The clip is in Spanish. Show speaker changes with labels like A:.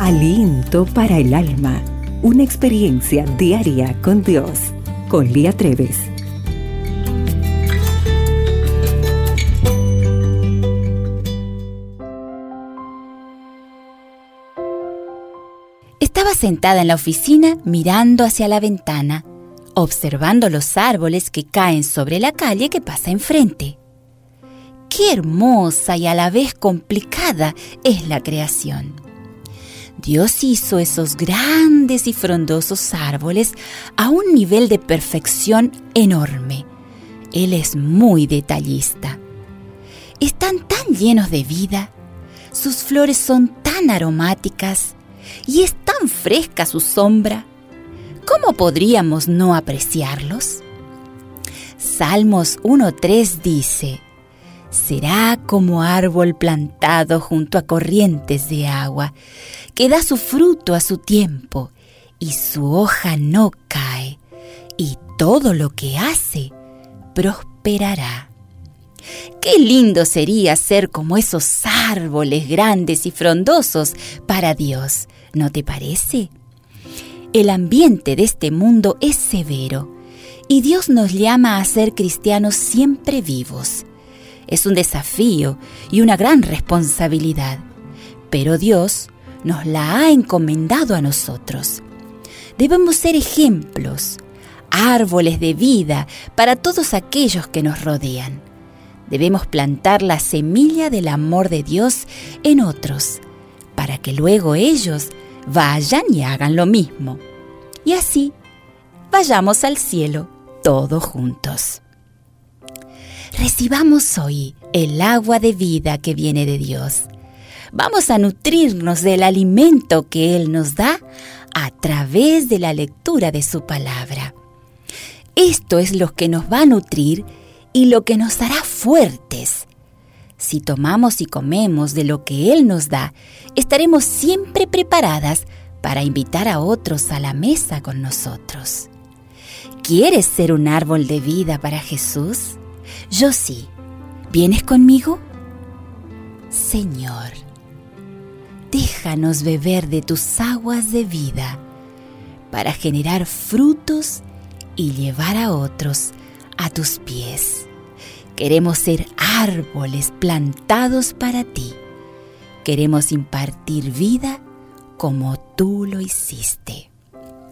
A: Aliento para el alma. Una experiencia diaria con Dios. Con Lía Treves.
B: Estaba sentada en la oficina mirando hacia la ventana, observando los árboles que caen sobre la calle que pasa enfrente. Qué hermosa y a la vez complicada es la creación. Dios hizo esos grandes y frondosos árboles a un nivel de perfección enorme. Él es muy detallista. Están tan llenos de vida, sus flores son tan aromáticas y es tan fresca su sombra. ¿Cómo podríamos no apreciarlos? Salmos 1.3 dice, será como árbol plantado junto a corrientes de agua, que da su fruto a su tiempo, y su hoja no cae, y todo lo que hace prosperará. Qué lindo sería ser como esos árboles grandes y frondosos para Dios, ¿no te parece? El ambiente de este mundo es severo y Dios nos llama a ser cristianos siempre vivos es un desafío y una gran responsabilidad, pero Dios nos la ha encomendado a nosotros. Debemos ser ejemplos, árboles de vida para todos aquellos que nos rodean. Debemos plantar la semilla del amor de Dios en otros, para que luego ellos vayan y hagan lo mismo. Y así, vayamos al cielo todos juntos. Recibamos hoy el agua de vida que viene de Dios. Vamos a nutrirnos del alimento que Él nos da a través de la lectura de su palabra. Esto es lo que nos va a nutrir y lo que nos hará fuertes. Si tomamos y comemos de lo que Él nos da, estaremos siempre preparadas para invitar a otros a la mesa con nosotros. ¿Quieres ser un árbol de vida para Jesús? Yo sí. ¿Vienes conmigo? Señor, déjanos beber de tus aguas de vida para generar frutos y llevar a otros a tus pies. Queremos ser árboles plantados para ti. Queremos impartir vida como tú lo hiciste.